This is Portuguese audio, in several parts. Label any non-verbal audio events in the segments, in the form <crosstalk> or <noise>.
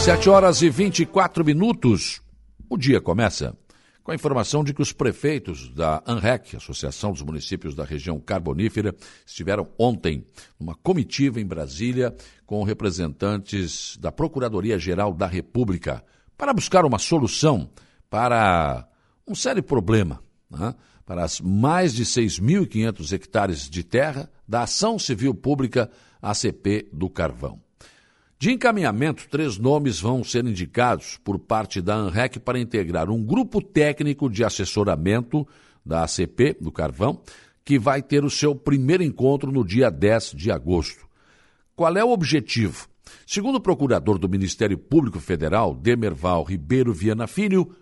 7 horas e 24 minutos. O dia começa com a informação de que os prefeitos da ANREC, Associação dos Municípios da Região Carbonífera, estiveram ontem numa comitiva em Brasília com representantes da Procuradoria-Geral da República para buscar uma solução para um sério problema, né? para as mais de 6.500 hectares de terra da Ação Civil Pública ACP do Carvão. De encaminhamento, três nomes vão ser indicados por parte da ANREC para integrar um grupo técnico de assessoramento da ACP, do Carvão, que vai ter o seu primeiro encontro no dia 10 de agosto. Qual é o objetivo? Segundo o procurador do Ministério Público Federal, Demerval Ribeiro Viana Filho,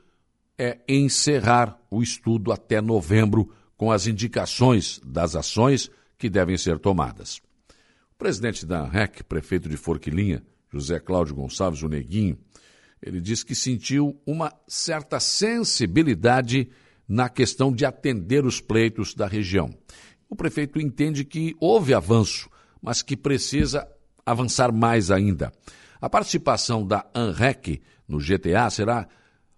é encerrar o estudo até novembro com as indicações das ações que devem ser tomadas. Presidente da REC, prefeito de Forquilinha, José Cláudio Gonçalves, o Neguinho, ele disse que sentiu uma certa sensibilidade na questão de atender os pleitos da região. O prefeito entende que houve avanço, mas que precisa avançar mais ainda. A participação da ANREC no GTA será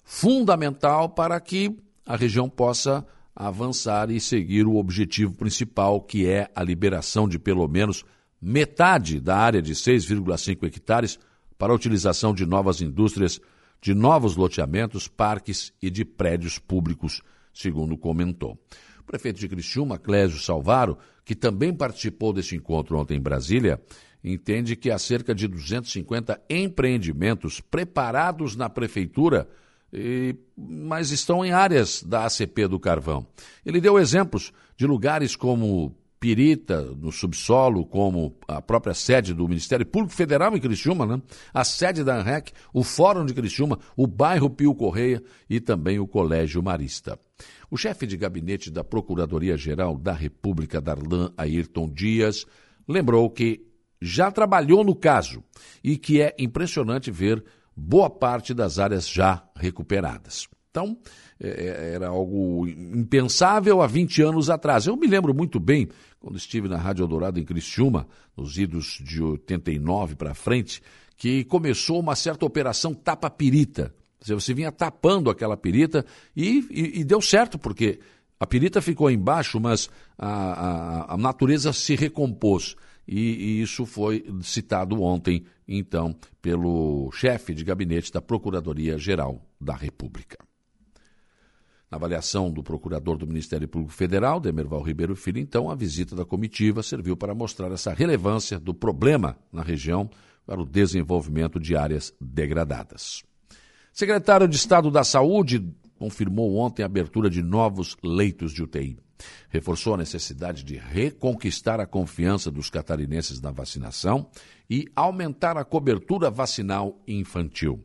fundamental para que a região possa avançar e seguir o objetivo principal, que é a liberação de pelo menos metade da área de 6,5 hectares para a utilização de novas indústrias, de novos loteamentos, parques e de prédios públicos, segundo comentou. O prefeito de Criciúma, Clésio Salvaro, que também participou desse encontro ontem em Brasília, entende que há cerca de 250 empreendimentos preparados na prefeitura, e, mas estão em áreas da ACP do Carvão. Ele deu exemplos de lugares como Pirita, no subsolo, como a própria sede do Ministério Público Federal em Criciúma, né? a sede da ANREC, o Fórum de Criciúma, o bairro Pio Correia e também o Colégio Marista. O chefe de gabinete da Procuradoria-Geral da República, Darlan Ayrton Dias, lembrou que já trabalhou no caso e que é impressionante ver boa parte das áreas já recuperadas. Então, é, é, era algo impensável há 20 anos atrás. Eu me lembro muito bem, quando estive na Rádio Eldorado em Criciúma, nos idos de 89 para frente, que começou uma certa operação tapa-pirita. Você vinha tapando aquela pirita e, e, e, deu certo, porque a pirita ficou embaixo, mas a, a, a natureza se recompôs. E, e, isso foi citado ontem, então, pelo chefe de gabinete da Procuradoria-Geral da República. Na avaliação do procurador do Ministério Público Federal, Demerval Ribeiro Filho, então, a visita da comitiva serviu para mostrar essa relevância do problema na região para o desenvolvimento de áreas degradadas. Secretário de Estado da Saúde confirmou ontem a abertura de novos leitos de UTI. Reforçou a necessidade de reconquistar a confiança dos catarinenses na vacinação e aumentar a cobertura vacinal infantil.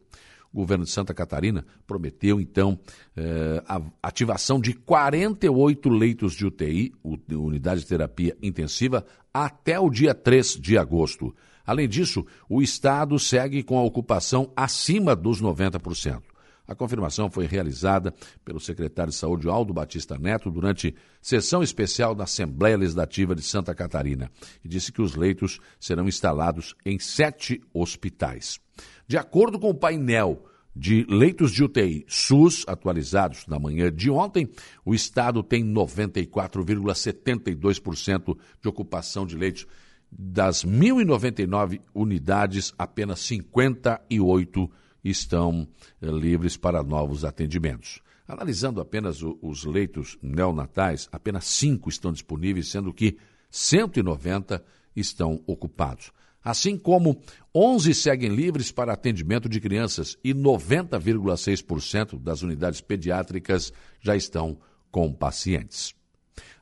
O governo de Santa Catarina prometeu, então, eh, a ativação de 48 leitos de UTI, unidade de terapia intensiva, até o dia 3 de agosto. Além disso, o Estado segue com a ocupação acima dos 90%. A confirmação foi realizada pelo secretário de Saúde Aldo Batista Neto durante sessão especial da Assembleia Legislativa de Santa Catarina e disse que os leitos serão instalados em sete hospitais. De acordo com o painel de leitos de UTI SUS atualizados na manhã de ontem, o estado tem 94,72% de ocupação de leitos. Das 1.099 unidades, apenas 58 estão eh, livres para novos atendimentos. Analisando apenas os leitos neonatais, apenas 5 estão disponíveis, sendo que 190 estão ocupados assim como 11 seguem livres para atendimento de crianças e 90,6% das unidades pediátricas já estão com pacientes.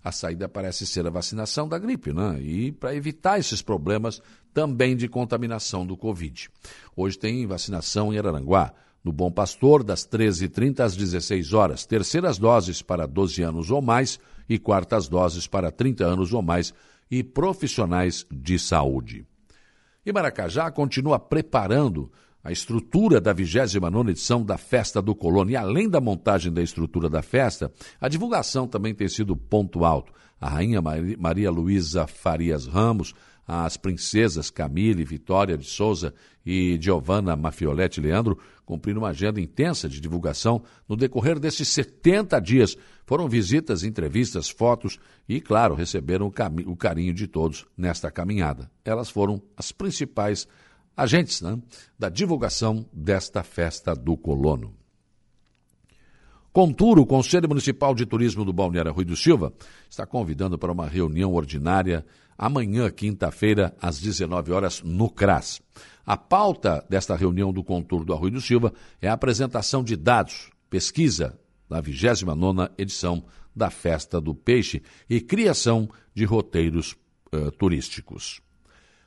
A saída parece ser a vacinação da gripe, né? E para evitar esses problemas também de contaminação do Covid. Hoje tem vacinação em Araranguá, no Bom Pastor, das 13h30 às 16 horas. Terceiras doses para 12 anos ou mais e quartas doses para 30 anos ou mais e profissionais de saúde. E Maracajá continua preparando a estrutura da 29 edição da Festa do Colono. E além da montagem da estrutura da festa, a divulgação também tem sido ponto alto. A rainha Maria Luísa Farias Ramos, As princesas Camille, Vitória de Souza e Giovanna Mafioletti Leandro cumpriram uma agenda intensa de divulgação no decorrer desses 70 dias. Foram visitas, entrevistas, fotos e, claro, receberam o, o carinho de todos nesta caminhada. Elas foram as principais agentes né, da divulgação desta festa do colono. Contura, o Conselho Municipal de Turismo do Balneário Rui do Silva está convidando para uma reunião ordinária amanhã, quinta-feira, às 19 horas, no CRAS. A pauta desta reunião do Contur do Arroio do Silva é a apresentação de dados, pesquisa da 29ª edição da Festa do Peixe e criação de roteiros uh, turísticos.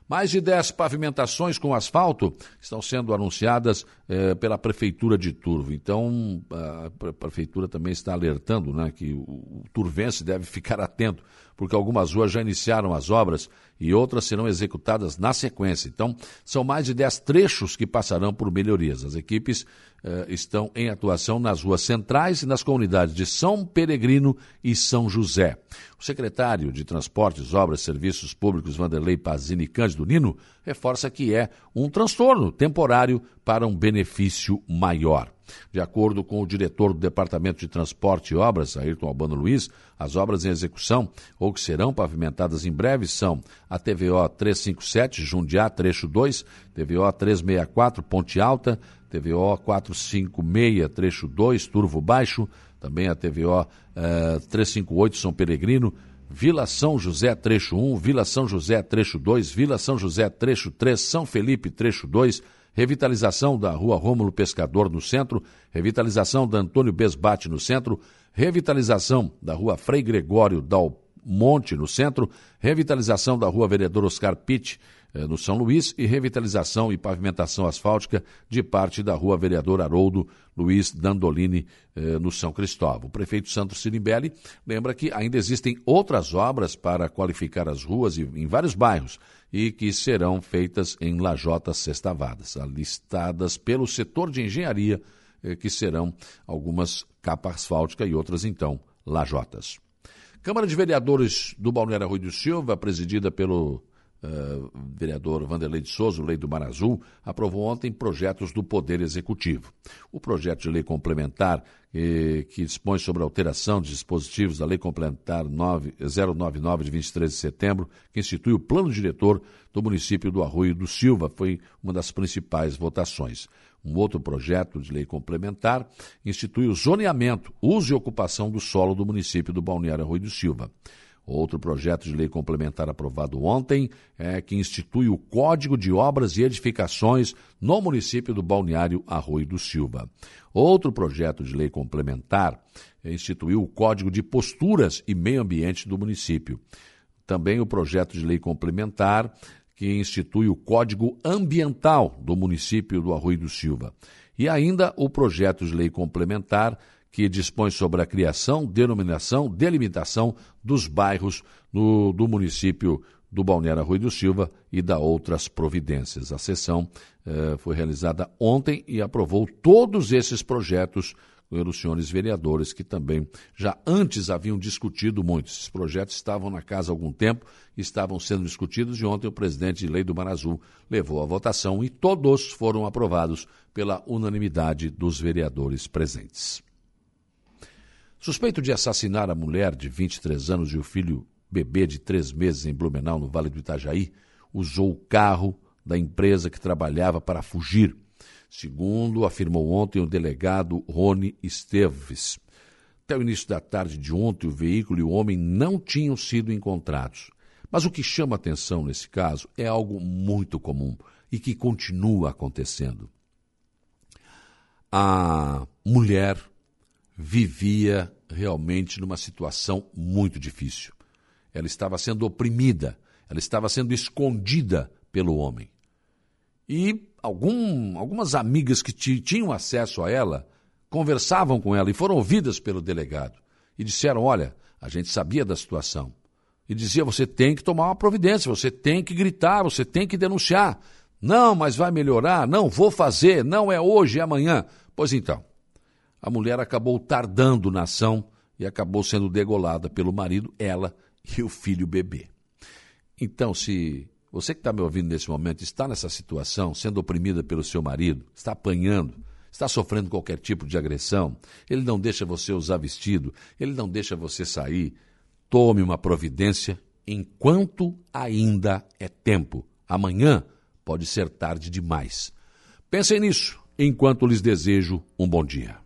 Mais de 10 pavimentações com asfalto estão sendo anunciadas eh, pela Prefeitura de Turvo. Então, a Prefeitura também está alertando né, que o turvense deve <laughs> ficar atento, porque algumas ruas já iniciaram as obras e outras serão executadas na sequência. Então, são mais de 10 trechos que passarão por melhorias. As equipes eh, estão em atuação nas ruas centrais e nas comunidades de São Peregrino e São José. O secretário de Transportes, Obras e Serviços Públicos, Vanderlei Pazini Cândido Nino, reforça que é um transtorno temporário para um benefício maior. De acordo com o diretor do Departamento de Transporte e Obras, Ayrton Albano Luiz, as obras em execução ou que serão pavimentadas em breve são a TVO 357, Jundiá, trecho 2, TVO 364, Ponte Alta, TVO 456, trecho 2, Turvo Baixo, também a TVO eh, 358, São Peregrino, Vila São José, trecho 1, Vila São José, trecho 2, Vila São José, trecho 3, São Felipe, trecho 2, revitalização da Rua Rômulo Pescador no centro, revitalização da Antônio Besbate no centro, revitalização da Rua Frei Gregório Dal Monte no centro, revitalização da Rua Vereador Oscar Pitt no São Luís e revitalização e pavimentação asfáltica de parte da rua Vereador Haroldo Luiz Dandolini eh, no São Cristóvão. O prefeito Santos Sirimbelli lembra que ainda existem outras obras para qualificar as ruas em vários bairros e que serão feitas em lajotas sextavadas, listadas pelo setor de engenharia, eh, que serão algumas capa asfáltica e outras então lajotas. Câmara de Vereadores do Balneário Rui do Silva, presidida pelo uh, vereador Vanderlei de Souza, lei do Mar Azul, aprovou ontem projetos do Poder Executivo. O projeto de lei complementar eh, que dispõe sobre a alteração de dispositivos da Lei Complementar 9, 099 de 23 de setembro, que institui o plano diretor do município do Arroio do Silva, foi uma das principais votações. Um outro projeto de lei complementar institui o zoneamento, uso e ocupação do solo do município do Balneário Arroio do Silva. Outro projeto de lei complementar aprovado ontem é que institui o Código de Obras e Edificações no município do Balneário Arroio do Silva. Outro projeto de lei complementar instituiu o Código de Posturas e Meio Ambiente do município. Também o projeto de lei complementar que institui o Código Ambiental do município do Arroio do Silva. E ainda o projeto de lei complementar que dispõe sobre a criação, denominação, delimitação dos bairros no, do município do Balneário Rui do Silva e da outras providências. A sessão eh, foi realizada ontem e aprovou todos esses projetos pelos senhores vereadores, que também já antes haviam discutido muito. Esses projetos estavam na casa há algum tempo, estavam sendo discutidos e ontem o presidente de lei do Mar Azul levou a votação e todos foram aprovados pela unanimidade dos vereadores presentes. Suspeito de assassinar a mulher de 23 anos e o filho bebê de três meses em Blumenau, no Vale do Itajaí, usou o carro da empresa que trabalhava para fugir, segundo afirmou ontem o delegado Rony Esteves. Até o início da tarde de ontem, o veículo e o homem não tinham sido encontrados. Mas o que chama atenção nesse caso é algo muito comum e que continua acontecendo. A mulher vivia realmente numa situação muito difícil. Ela estava sendo oprimida, ela estava sendo escondida pelo homem. E algum, algumas amigas que tinham acesso a ela conversavam com ela e foram ouvidas pelo delegado. E disseram: Olha, a gente sabia da situação. E dizia: Você tem que tomar uma providência, você tem que gritar, você tem que denunciar. Não, mas vai melhorar. Não, vou fazer. Não é hoje, é amanhã. Pois então, a mulher acabou tardando na ação e acabou sendo degolada pelo marido, ela e o filho bebê. Então, se Você que está me ouvindo nesse momento está nessa situação, sendo oprimida pelo seu marido, está apanhando, está sofrendo qualquer tipo de agressão, ele não deixa você usar vestido, ele não deixa você sair. Tome uma providência enquanto ainda é tempo. Amanhã pode ser tarde demais. Pensem nisso enquanto lhes desejo um bom dia.